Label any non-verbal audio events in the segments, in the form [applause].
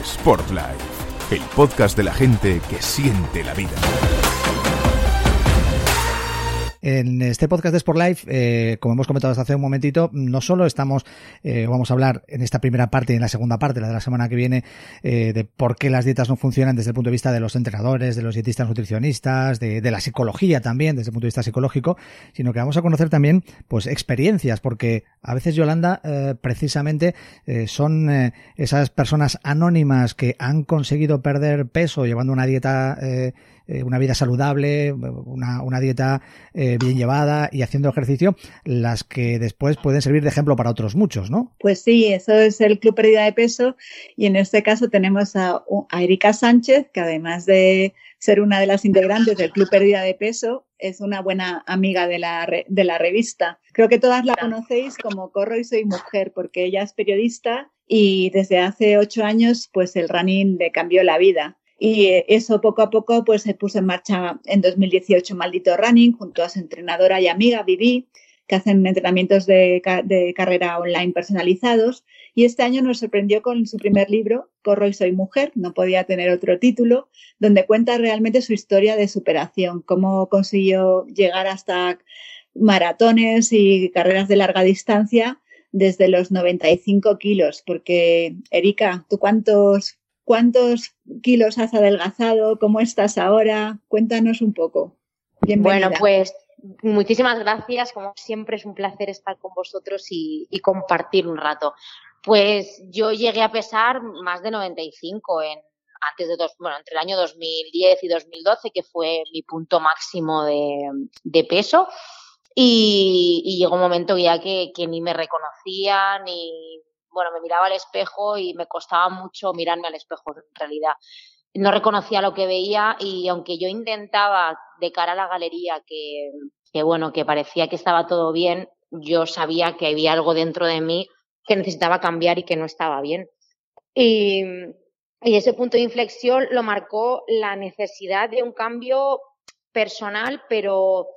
Sportlife, el podcast de la gente que siente la vida. En este podcast de Sport Life, eh, como hemos comentado hasta hace un momentito, no solo estamos, eh, vamos a hablar en esta primera parte y en la segunda parte, la de la semana que viene, eh, de por qué las dietas no funcionan desde el punto de vista de los entrenadores, de los dietistas nutricionistas, de, de la psicología también, desde el punto de vista psicológico, sino que vamos a conocer también, pues, experiencias, porque a veces, Yolanda, eh, precisamente, son esas personas anónimas que han conseguido perder peso llevando una dieta eh, una vida saludable, una, una dieta eh, bien llevada y haciendo ejercicio, las que después pueden servir de ejemplo para otros muchos, ¿no? Pues sí, eso es el Club Pérdida de Peso y en este caso tenemos a, a Erika Sánchez, que además de ser una de las integrantes del Club Pérdida de Peso, es una buena amiga de la, de la revista. Creo que todas la conocéis como Corro y Soy Mujer, porque ella es periodista y desde hace ocho años pues el running le cambió la vida. Y eso poco a poco pues se puso en marcha en 2018 Maldito Running junto a su entrenadora y amiga Vivi, que hacen entrenamientos de, de, carrera online personalizados. Y este año nos sorprendió con su primer libro, Corro y Soy Mujer, no podía tener otro título, donde cuenta realmente su historia de superación, cómo consiguió llegar hasta maratones y carreras de larga distancia desde los 95 kilos. Porque, Erika, ¿tú cuántos ¿Cuántos kilos has adelgazado? ¿Cómo estás ahora? Cuéntanos un poco. Bienvenida. Bueno, pues muchísimas gracias. Como siempre es un placer estar con vosotros y, compartir un rato. Pues yo llegué a pesar más de 95 en antes de bueno, entre el año 2010 y 2012, que fue mi punto máximo de, peso. Y, y, llegó un momento ya que, que ni me reconocía, ni, bueno, me miraba al espejo y me costaba mucho mirarme al espejo en realidad. No reconocía lo que veía y aunque yo intentaba de cara a la galería que, que bueno, que parecía que estaba todo bien, yo sabía que había algo dentro de mí que necesitaba cambiar y que no estaba bien. Y, y ese punto de inflexión lo marcó la necesidad de un cambio personal, pero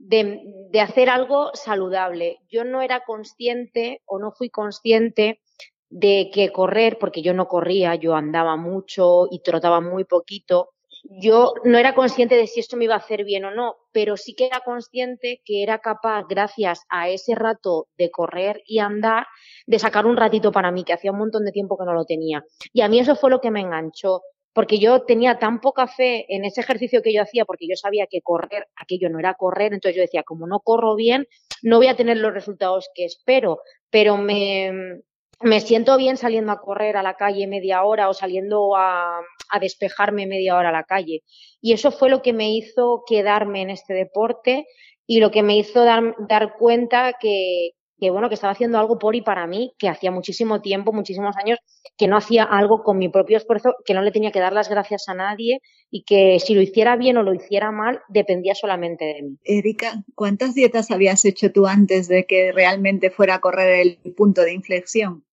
de, hacer algo saludable. Yo no era consciente o no fui consciente de que correr, porque yo no corría, yo andaba mucho y trotaba muy poquito. Yo no era consciente de si esto me iba a hacer bien o no, pero sí que era consciente que era capaz, gracias a ese rato de correr y andar, de sacar un ratito para mí, que hacía un montón de tiempo que no lo tenía. Y a mí eso fue lo que me enganchó porque yo tenía tan poca fe en ese ejercicio que yo hacía, porque yo sabía que correr, aquello no era correr, entonces yo decía, como no corro bien, no voy a tener los resultados que espero, pero me, me siento bien saliendo a correr a la calle media hora o saliendo a, a despejarme media hora a la calle. Y eso fue lo que me hizo quedarme en este deporte y lo que me hizo dar, dar cuenta que, que bueno, que estaba haciendo algo por y para mí, que hacía muchísimo tiempo, muchísimos años, que no hacía algo con mi propio esfuerzo, que no le tenía que dar las gracias a nadie y que si lo hiciera bien o lo hiciera mal, dependía solamente de mí. Erika, ¿cuántas dietas habías hecho tú antes de que realmente fuera a correr el punto de inflexión?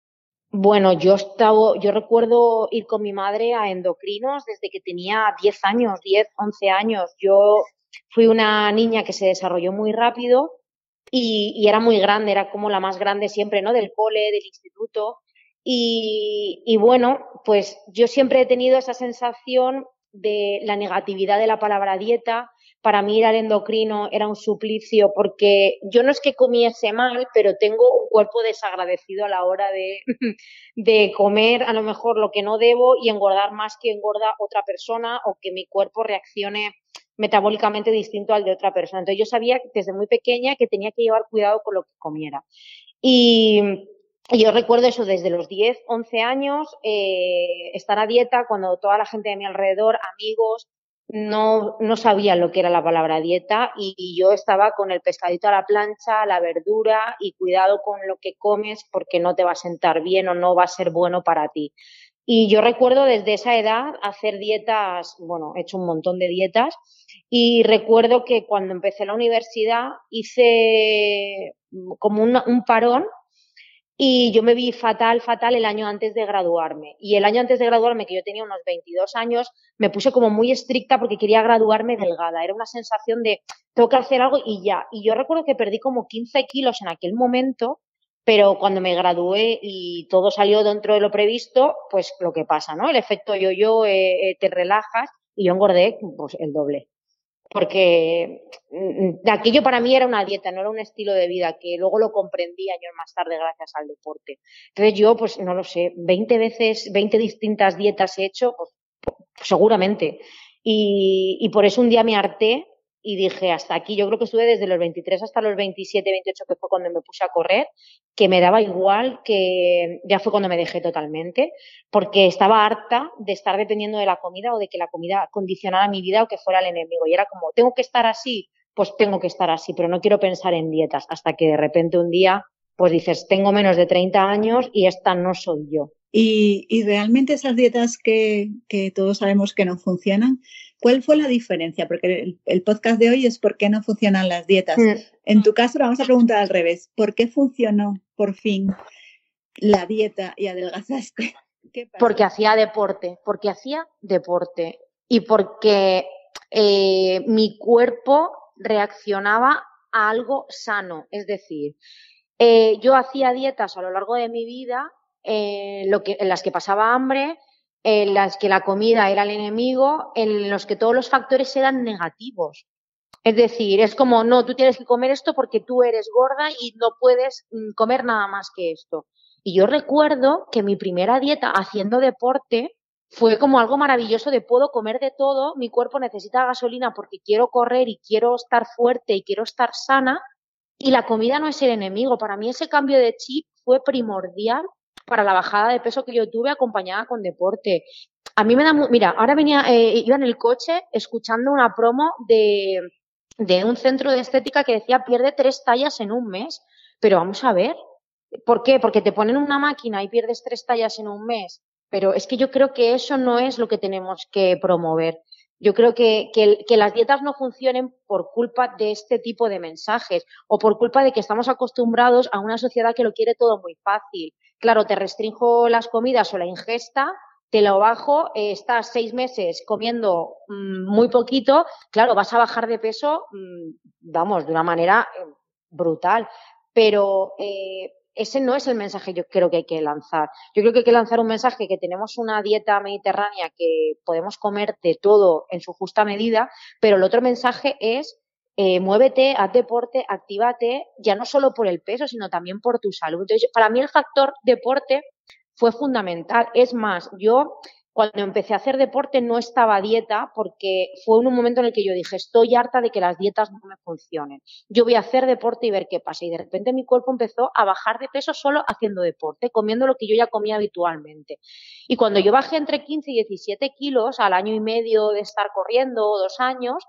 Bueno, yo estaba, yo recuerdo ir con mi madre a endocrinos desde que tenía 10 años, 10, 11 años. Yo fui una niña que se desarrolló muy rápido y, y, era muy grande, era como la más grande siempre, ¿no? Del cole, del instituto. Y, bueno, pues yo siempre he tenido esa sensación de la negatividad de la palabra dieta, para mí ir al endocrino era un suplicio porque yo no es que comiese mal, pero tengo un cuerpo desagradecido a la hora de, [laughs] de comer a lo mejor lo que no debo y engordar más que engorda otra persona o que mi cuerpo reaccione metabólicamente distinto al de otra persona. Entonces yo sabía desde muy pequeña que tenía que llevar cuidado con lo que comiera. Y, yo recuerdo eso desde los 10, 11 años, eh, estar a dieta cuando toda la gente de mi alrededor, amigos, no, no sabían lo que era la palabra dieta y, yo estaba con el pescadito a la plancha, la verdura y cuidado con lo que comes porque no te va a sentar bien o no va a ser bueno para ti. Y yo recuerdo desde esa edad hacer dietas, bueno, he hecho un montón de dietas y recuerdo que cuando empecé la universidad hice como un parón y yo me vi fatal, fatal el año antes de graduarme. Y el año antes de graduarme, que yo tenía unos 22 años, me puse como muy estricta porque quería graduarme delgada. Era una sensación de, tengo que hacer algo y ya. Y yo recuerdo que perdí como 15 kilos en aquel momento, pero cuando me gradué y todo salió dentro de lo previsto, pues lo que pasa, ¿no? El efecto yo-yo, eh, eh, te relajas y yo engordé pues el doble porque mm, aquello para mí era una dieta, no era un estilo de vida, que luego lo comprendí años más tarde gracias al deporte. Entonces yo, pues no lo sé, 20 veces, 20 distintas dietas he hecho, pues, seguramente. Y, y por eso un día me harté y dije, hasta aquí, yo creo que estuve desde los 23 hasta los 27, 28, que fue cuando me puse a correr, que me daba igual, que ya fue cuando me dejé totalmente, porque estaba harta de estar dependiendo de la comida o de que la comida condicionara mi vida o que fuera el enemigo. Y era como, tengo que estar así, pues tengo que estar así, pero no quiero pensar en dietas, hasta que de repente un día, pues dices, tengo menos de 30 años y esta no soy yo. Y, y realmente esas dietas que, que todos sabemos que no funcionan, ¿Cuál fue la diferencia? Porque el, podcast de hoy es por qué no funcionan las dietas. En tu caso, vamos a preguntar al revés. ¿Por qué funcionó por fin la dieta y adelgazaste? [laughs] Porque hacía deporte, porque hacía deporte y porque eh, mi cuerpo reaccionaba a algo sano. Es decir, eh, yo hacía dietas a lo largo de mi vida eh, lo que, en las que pasaba hambre, en las que la comida era el enemigo, en los que todos los factores eran negativos. Es decir, es como, no, tú tienes que comer esto porque tú eres gorda y no puedes mm, comer nada más que esto. Y yo recuerdo que mi primera dieta haciendo deporte fue como algo maravilloso de puedo comer de todo, mi cuerpo necesita gasolina porque quiero correr y quiero estar fuerte y quiero estar sana y la comida no es el enemigo. Para mí ese cambio de chip fue primordial para la bajada de peso que yo tuve acompañada con deporte. A mí me da, mira, ahora venía, eh, iba en el coche escuchando una promo de, de un centro de estética que decía pierde tres tallas en un mes. Pero vamos a ver, ¿por qué? Porque te ponen una máquina y pierdes tres tallas en un mes. Pero es que yo creo que eso no es lo que tenemos que promover. Yo creo que, que, que, las dietas no funcionen por culpa de este tipo de mensajes o por culpa de que estamos acostumbrados a una sociedad que lo quiere todo muy fácil. Claro, te restringo las comidas o la ingesta, te lo bajo, eh, estás seis meses comiendo mm, muy poquito, claro, vas a bajar de peso, mm, vamos, de una manera eh, brutal. Pero eh, ese no es el mensaje yo creo que hay que lanzar. Yo creo que hay que lanzar un mensaje que tenemos una dieta mediterránea que podemos comer de todo en su justa medida, pero el otro mensaje es eh, muévete, haz deporte, actívate, ya no solo por el peso, sino también por tu salud. Entonces, para mí el factor deporte fue fundamental. Es más, yo cuando empecé a hacer deporte no estaba dieta porque fue un momento en el que yo dije, estoy harta de que las dietas no me funcionen. Yo voy a hacer deporte y ver qué pasa. Y de repente mi cuerpo empezó a bajar de peso solo haciendo deporte, comiendo lo que yo ya comía habitualmente. Y cuando yo bajé entre 15 y 17 kilos al año y medio de estar corriendo, dos años,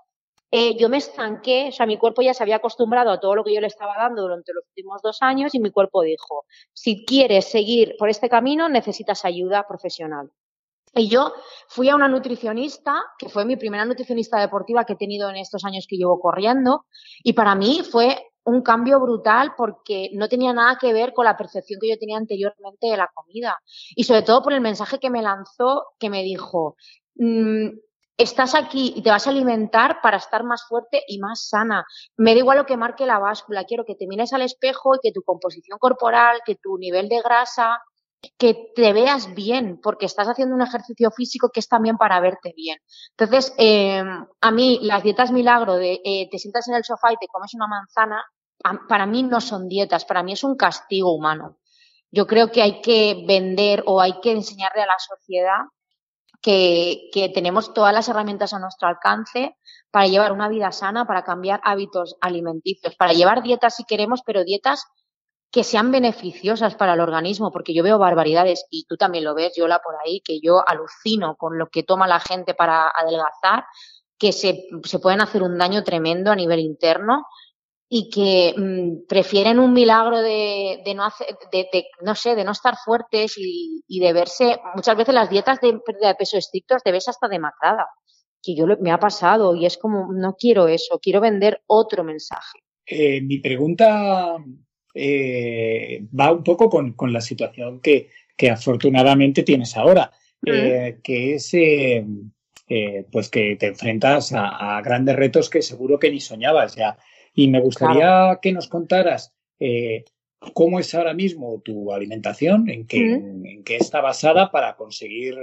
eh, yo me estanqué, o sea, mi cuerpo ya se había acostumbrado a todo lo que yo le estaba dando durante los últimos dos años y mi cuerpo dijo, si quieres seguir por este camino, necesitas ayuda profesional. Y yo fui a una nutricionista, que fue mi primera nutricionista deportiva que he tenido en estos años que llevo corriendo, y para mí fue un cambio brutal porque no tenía nada que ver con la percepción que yo tenía anteriormente de la comida. Y sobre todo por el mensaje que me lanzó, que me dijo, mm, estás aquí y te vas a alimentar para estar más fuerte y más sana. Me da igual lo que marque la báscula, quiero que te mires al espejo y que tu composición corporal, que tu nivel de grasa, que te veas bien, porque estás haciendo un ejercicio físico que es también para verte bien. Entonces, eh, a mí las dietas milagro de eh, te sientas en el sofá y te comes una manzana, para mí no son dietas, para mí es un castigo humano. Yo creo que hay que vender o hay que enseñarle a la sociedad que, que, tenemos todas las herramientas a nuestro alcance para llevar una vida sana, para cambiar hábitos alimenticios, para llevar dietas si queremos, pero dietas que sean beneficiosas para el organismo, porque yo veo barbaridades y tú también lo ves, Yola, por ahí, que yo alucino con lo que toma la gente para adelgazar, que se, se pueden hacer un daño tremendo a nivel interno y que mmm, prefieren un milagro de, de no hacer, de, de, no sé, de no estar fuertes y, y, de verse, muchas veces las dietas de pérdida de peso estrictos te ves hasta demacrada, que yo me ha pasado y es como, no quiero eso, quiero vender otro mensaje. Eh, mi pregunta eh, va un poco con, con la situación que, que, afortunadamente tienes ahora, eh, que es eh, pues que te enfrentas a, a, grandes retos que seguro que ni soñabas ya. Y me gustaría claro. que nos contaras cómo es ahora mismo tu alimentación, en qué, en, en qué está basada para conseguir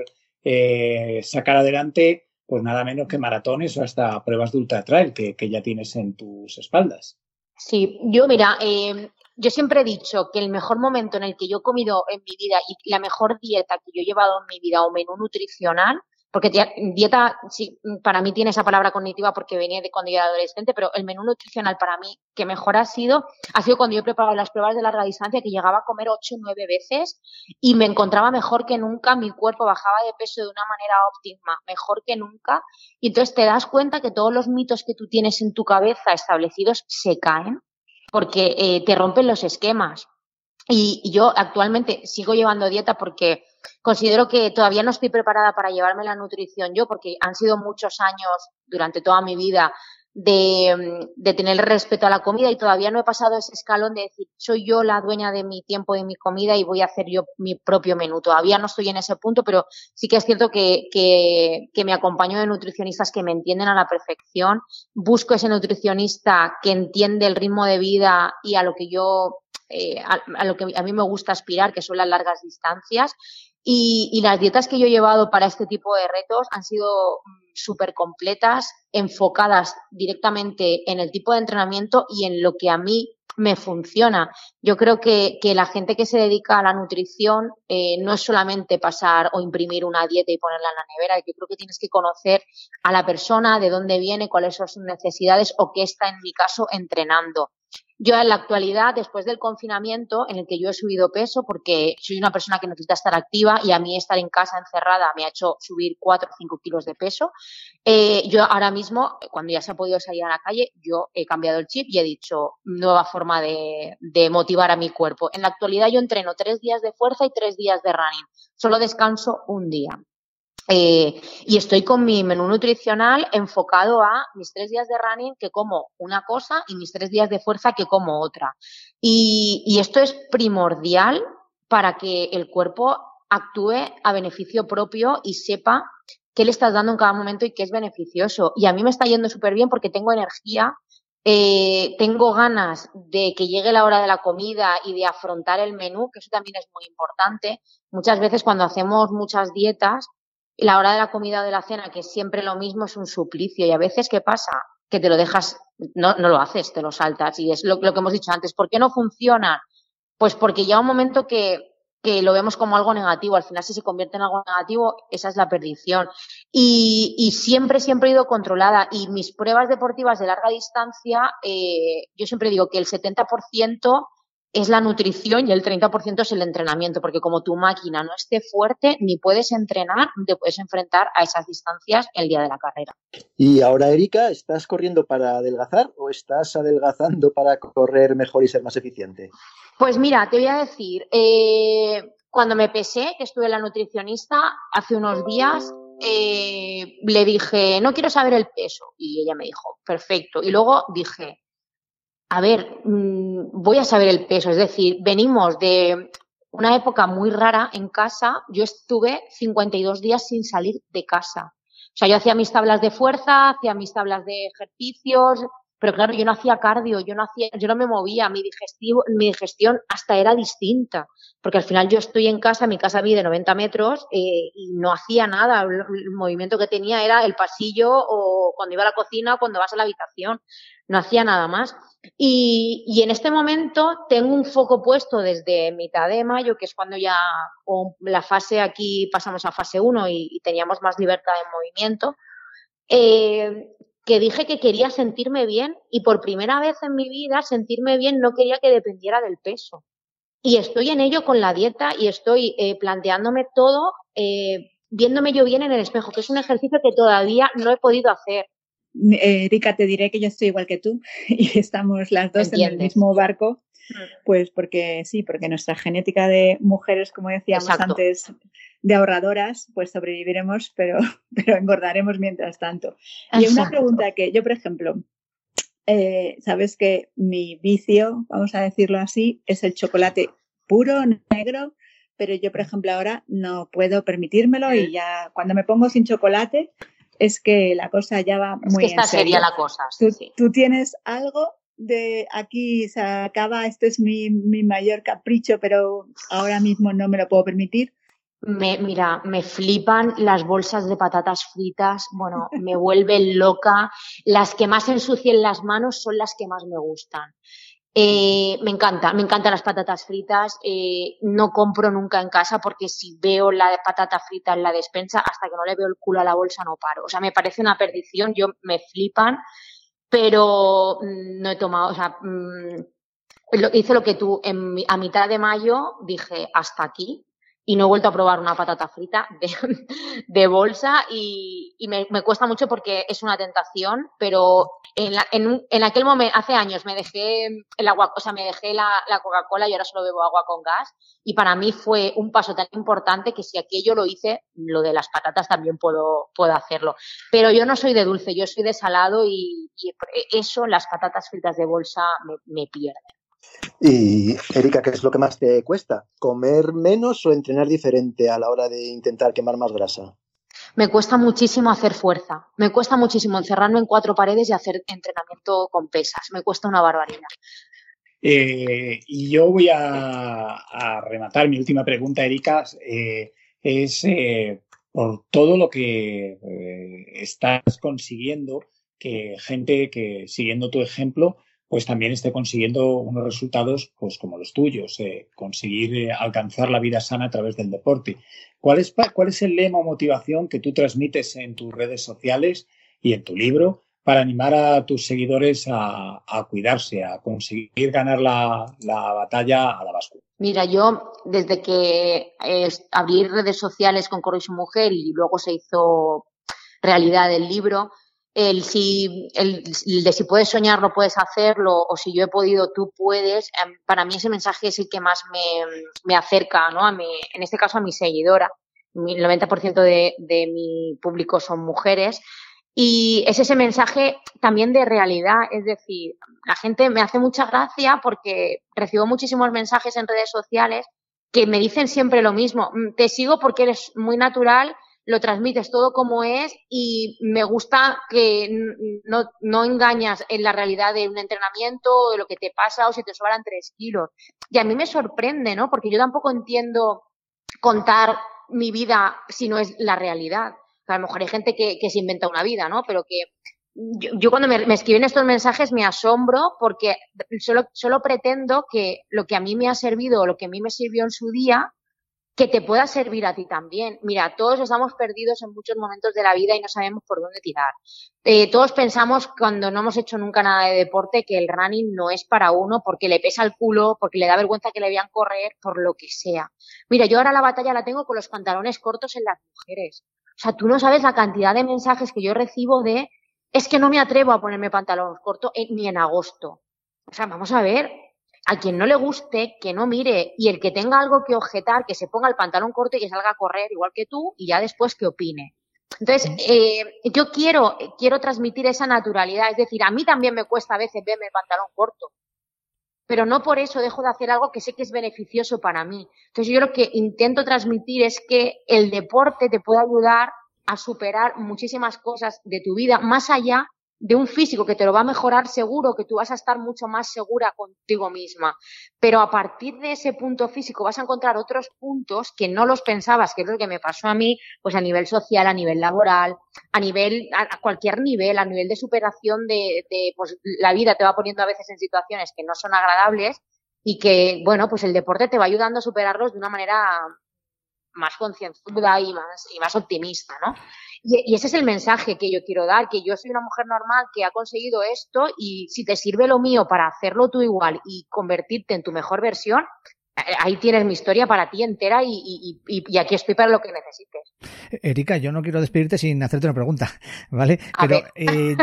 sacar adelante pues nada menos que maratones o hasta pruebas de ultra trail que, que ya tienes en tus espaldas. Sí, yo mira, eh, yo siempre he dicho que el mejor momento en el que yo he comido en mi vida y la mejor dieta que yo he llevado en mi vida o menú nutricional, porque dieta sí, para mí tiene esa palabra cognitiva porque venía de cuando yo era adolescente, pero el menú nutricional para mí que mejor ha sido, ha sido cuando yo he preparado las pruebas de larga distancia que llegaba a comer ocho o nueve veces y me encontraba mejor que nunca, mi cuerpo bajaba de peso de una manera óptima, mejor que nunca, y entonces te das cuenta que todos los mitos que tú tienes en tu cabeza establecidos se caen porque eh, te rompen los esquemas. Y, yo actualmente sigo llevando dieta porque considero que todavía no estoy preparada para llevarme la nutrición yo, porque han sido muchos años durante toda mi vida de, de, tener respeto a la comida y todavía no he pasado ese escalón de decir, soy yo la dueña de mi tiempo y mi comida y voy a hacer yo mi propio menú. Todavía no estoy en ese punto, pero sí que es cierto que, que, que me acompaño de nutricionistas que me entienden a la perfección. Busco ese nutricionista que entiende el ritmo de vida y a lo que yo eh, a, lo que a mí me gusta aspirar, que son las largas distancias. Y, las dietas que yo he llevado para este tipo de retos han sido súper completas, enfocadas directamente en el tipo de entrenamiento y en lo que a mí me funciona. Yo creo que, que la gente que se dedica a la nutrición eh, no es solamente pasar o imprimir una dieta y ponerla en la nevera, yo creo que tienes que conocer a la persona, de dónde viene, cuáles son sus necesidades o qué está, en mi caso, entrenando. Yo en la actualidad, después del confinamiento, en el que yo he subido peso, porque soy una persona que necesita estar activa y a mí estar en casa encerrada me ha hecho subir 4 o 5 kilos de peso, eh, yo ahora mismo, cuando ya se ha podido salir a la calle, yo he cambiado el chip y he dicho nueva forma de, de motivar a mi cuerpo. En la actualidad yo entreno tres días de fuerza y tres días de running. Solo descanso un día. Eh, y estoy con mi menú nutricional enfocado a mis tres días de running que como una cosa y mis tres días de fuerza que como otra. Y, esto es primordial para que el cuerpo actúe a beneficio propio y sepa qué le estás dando en cada momento y qué es beneficioso. Y a mí me está yendo súper bien porque tengo energía, eh, tengo ganas de que llegue la hora de la comida y de afrontar el menú, que eso también es muy importante. Muchas veces cuando hacemos muchas dietas, la hora de la comida o de la cena, que es siempre lo mismo, es un suplicio. Y a veces, ¿qué pasa? Que te lo dejas, no, no lo haces, te lo saltas. Y es lo, que hemos dicho antes. ¿Por qué no funciona? Pues porque llega un momento que, que lo vemos como algo negativo. Al final, si se convierte en algo negativo, esa es la perdición. Y, y siempre, siempre he ido controlada. Y mis pruebas deportivas de larga distancia, eh, yo siempre digo que el 70% es la nutrición y el 30% es el entrenamiento, porque como tu máquina no esté fuerte, ni puedes entrenar, te puedes enfrentar a esas distancias el día de la carrera. Y ahora, Erika, ¿estás corriendo para adelgazar o estás adelgazando para correr mejor y ser más eficiente? Pues mira, te voy a decir, eh, cuando me pesé, que estuve la nutricionista hace unos días, eh, le dije, no quiero saber el peso. Y ella me dijo, perfecto. Y luego dije, a ver, mmm, voy a saber el peso. Es decir, venimos de una época muy rara en casa. Yo estuve 52 días sin salir de casa. O sea, yo hacía mis tablas de fuerza, hacía mis tablas de ejercicios, Pero claro, yo no hacía cardio, yo no hacía, yo no me movía, mi digestivo, mi digestión hasta era distinta, porque al final yo estoy en casa, mi casa vive 90 metros eh, y no hacía nada, el, el, movimiento que tenía era el pasillo o cuando iba a la cocina o cuando vas a la habitación, no hacía nada más. Y, y, en este momento tengo un foco puesto desde mitad de mayo, que es cuando ya la fase aquí pasamos a fase 1 y, y teníamos más libertad de movimiento. Eh, que dije que quería sentirme bien y por primera vez en mi vida sentirme bien no quería que dependiera del peso. Y estoy en ello con la dieta y estoy eh, planteándome todo, eh, viéndome yo bien en el espejo, que es un ejercicio que todavía no he podido hacer. Erika, te diré que yo estoy igual que tú [laughs] y estamos las dos en el mismo barco. Pues porque sí, porque nuestra genética de mujeres, como decíamos Exacto. antes, de ahorradoras, pues sobreviviremos, pero, [laughs] pero engordaremos mientras tanto. Y una pregunta que yo, por ejemplo, eh, sabes que mi vicio, vamos a decirlo así, es el chocolate puro, negro, pero yo, por ejemplo, ahora no puedo permitírmelo y ya cuando me pongo sin chocolate es que la cosa ya va Es muy que esta en serio. sería la cosa. ¿Tú, sí. tú tienes algo de aquí se acaba, esto es mi, mi mayor capricho, pero ahora mismo no me lo puedo permitir? Me, mira, me flipan las bolsas de patatas fritas, bueno, me vuelven [laughs] loca. Las que más ensucien las manos son las que más me gustan. Eh, me encanta, me encantan las patatas fritas. Eh, no compro nunca en casa porque si veo la patata frita en la despensa, hasta que no le veo el culo a la bolsa no paro. O sea, me parece una perdición, yo me flipan, pero mm, no he tomado, o sea, mm, hice lo que tú, en a mitad de mayo dije hasta aquí y no he vuelto a probar una patata frita de, de bolsa y, y me, me cuesta mucho porque es una tentación, pero en, la- en, en aquel momento, hace años, me dejé el agua, o sea, me dejé la, la Coca-Cola y ahora solo bebo agua con gas y para mí fue un paso tan importante que si aquello lo hice, lo de las patatas también puedo, puedo hacerlo. Pero yo no soy de dulce, yo soy de salado y, y eso, las patatas fritas de bolsa me, me pierden. Y, Erika, ¿qué es lo que más te cuesta? ¿Comer menos o entrenar diferente a la hora de intentar quemar más grasa? Me cuesta muchísimo hacer fuerza, me cuesta muchísimo encerrarme en cuatro paredes y hacer entrenamiento con pesas, me cuesta una barbaridad. Eh, y yo voy a, a rematar mi última pregunta, Erika, eh, es eh, por todo lo que eh, estás consiguiendo, que gente que siguiendo tu ejemplo, pues también esté consiguiendo unos resultados pues como los tuyos, eh, conseguir eh, alcanzar la vida sana a través del deporte. ¿Cuál es, ¿Cuál es el lema o motivación que tú transmites en tus redes sociales y en tu libro para animar a tus seguidores a, a cuidarse, a conseguir ganar la, la batalla a la báscula? Mira, yo desde que eh, abrí redes sociales con Corre mujer y luego se hizo realidad el libro, el si el, el de si puedes soñar no puedes hacerlo o si yo he podido tú puedes, em, para mí ese mensaje es el que más me, me acerca, ¿no? A mi, en este caso a mi seguidora. El 90% de, de mi público son mujeres y es ese mensaje también de realidad, es decir, la gente me hace mucha gracia porque recibo muchísimos mensajes en redes sociales que me dicen siempre lo mismo. "Mm, Te sigo porque eres muy natural, lo transmites todo como es y me gusta que no, no engañas en la realidad de un entrenamiento de lo que te pasa o si te sobran tres kilos. Y a mí me sorprende, ¿no? Porque yo tampoco entiendo contar mi vida si no es la realidad. A lo mejor hay gente que, que se inventa una vida, ¿no? Pero que yo, yo cuando me, me escriben estos mensajes me asombro porque solo, solo pretendo que lo que a mí me ha servido o lo que a mí me sirvió en su día, que te pueda servir a ti también. Mira, todos estamos perdidos en muchos momentos de la vida y no sabemos por dónde tirar. Eh, todos pensamos cuando no hemos hecho nunca nada de deporte que el running no es para uno porque le pesa el culo, porque le da vergüenza que le vean correr, por lo que sea. Mira, yo ahora la batalla la tengo con los pantalones cortos en las mujeres. O sea, tú no sabes la cantidad de mensajes que yo recibo de es que no me atrevo a ponerme pantalón corto eh, ni en agosto. O sea, vamos a ver, a quien no le guste, que no mire, y el que tenga algo que objetar, que se ponga el pantalón corto y que salga a correr igual que tú, y ya después que opine. Entonces, eh, yo quiero, quiero transmitir esa naturalidad, es decir, a mí también me cuesta a veces verme el pantalón corto, pero no por eso dejo de hacer algo que sé que es beneficioso para mí. Entonces, yo lo que intento transmitir es que el deporte te puede ayudar a superar muchísimas cosas de tu vida, más allá de un físico que te lo va a mejorar seguro, que tú vas a estar mucho más segura contigo misma. Pero a partir de ese punto físico vas a encontrar otros puntos que no los pensabas, que es lo que me pasó a mí, pues a nivel social, a nivel laboral, a nivel, a cualquier nivel, a nivel de superación de, de pues la vida te va poniendo a veces en situaciones que no son agradables y que, bueno, pues el deporte te va ayudando a superarlos de una manera más concienzuda y más, y más optimista, ¿no? Y, ese es el mensaje que yo quiero dar, que yo soy una mujer normal que ha conseguido esto y si te sirve lo mío para hacerlo tú igual y convertirte en tu mejor versión, ahí tienes mi historia para ti entera y, aquí estoy para lo que necesites. Erika, yo no quiero despedirte sin hacerte una pregunta, [laughs] ¿vale? Pero eh,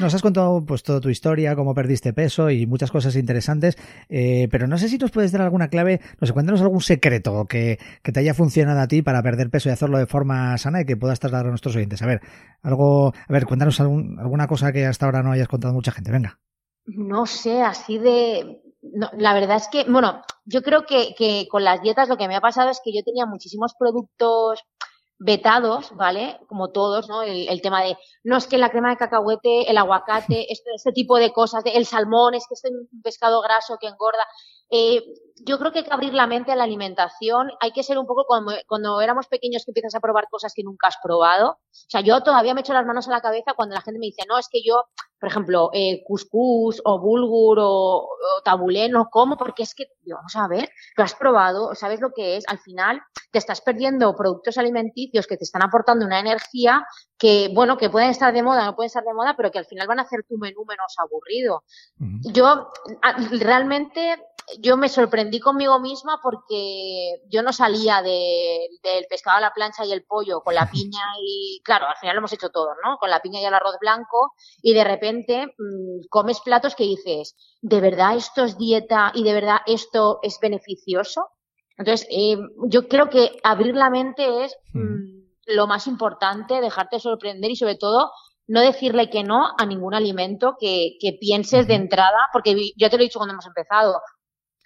nos has contado pues toda tu historia, cómo perdiste peso y muchas cosas interesantes, eh, pero no sé si nos puedes dar alguna clave, no sé, cuéntanos algún secreto que, que, te haya funcionado a ti para perder peso y hacerlo de forma sana y que puedas trasladar a nuestros oyentes. A ver, algo, a ver, cuéntanos alguna cosa que hasta ahora no hayas contado mucha gente, venga. No sé, así de no, la verdad es que, bueno, yo creo que, que con las dietas lo que me ha pasado es que yo tenía muchísimos productos vetados, ¿vale? Como todos, ¿no? El, tema de, no es que la crema de cacahuete, el aguacate, este, este tipo de cosas, el salmón, es que es un pescado graso que engorda. Eh, yo creo que hay que abrir la mente a la alimentación. Hay que ser un poco como cuando éramos pequeños que empiezas a probar cosas que nunca has probado. O sea, yo todavía me echo las manos a la cabeza cuando la gente me dice, no, es que yo, por ejemplo, eh, cuscús o bulgur o, tabulé no como porque es que, vamos a ver, lo has probado, sabes lo que es. Al final te estás perdiendo productos alimenticios que te están aportando una energía que, bueno, que pueden estar de moda, no pueden estar de moda, pero que al final van a hacer tu menú menos aburrido. Yo realmente yo me sorprendí conmigo misma porque yo no salía de, del pescado a la plancha y el pollo con la [laughs] piña y, claro, al final lo hemos hecho todos, ¿no? Con la piña y el arroz blanco y de repente mmm, comes platos que dices, ¿de verdad esto es dieta y de verdad esto es beneficioso? Entonces, eh, yo creo que abrir la mente es mmm, lo más importante, dejarte sorprender y sobre todo no decirle que no a ningún alimento que, que pienses de entrada, porque ya te lo he dicho cuando hemos empezado,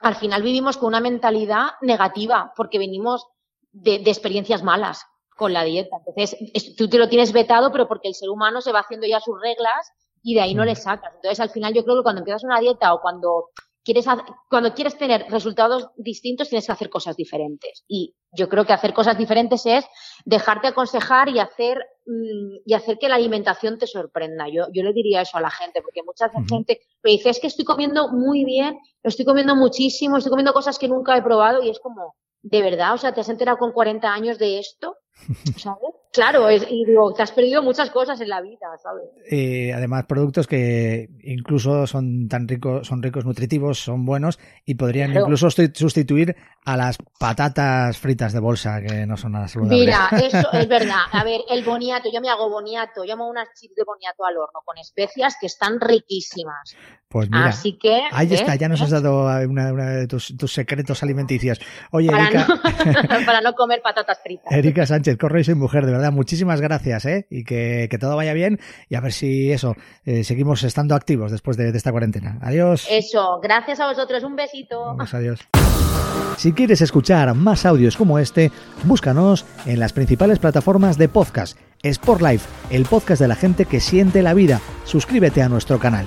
al final vivimos con una mentalidad negativa porque venimos de, experiencias malas con la dieta. Entonces, tú te lo tienes vetado, pero porque el ser humano se va haciendo ya sus reglas y de ahí no le sacas. Entonces, al final yo creo que cuando empiezas una dieta o cuando quieres, cuando quieres tener resultados distintos, tienes que hacer cosas diferentes. Y yo creo que hacer cosas diferentes es dejarte aconsejar y hacer, mm, y hacer que la alimentación te sorprenda. Yo, yo le diría eso a la gente, porque mucha gente me dice, es que estoy comiendo muy bien, estoy comiendo muchísimo, estoy comiendo cosas que nunca he probado y es como, ¿de verdad? O sea, ¿te has enterado con 40 años de esto? [laughs] ¿Sabes? Claro, es, y digo, te has perdido muchas cosas en la vida, ¿sabes? Eh, además, productos que incluso son tan ricos, son ricos, nutritivos, son buenos y podrían incluso sustituir a las patatas fritas de bolsa que no son nada saludables. Mira, [laughs] eso es verdad. A ver, el boniato, yo me hago boniato, yo hago unas chips de boniato al horno con especias que están riquísimas. Pues mira, Así que, ahí está, ya nos has dado una, de tus, secretos alimenticios. Oye, para Erika. No, [laughs] para no comer patatas fritas. Erika Sánchez, corre y soy mujer, de verdad, muchísimas gracias, ¿eh? Y que, que todo vaya bien y a ver si eso, eh, seguimos estando activos después de, de, esta cuarentena. Adiós. Eso, gracias a vosotros, un besito. Adiós. Si quieres escuchar más audios como este, búscanos en las principales plataformas de podcast. Sport Life, el podcast de la gente que siente la vida. Suscríbete a nuestro canal.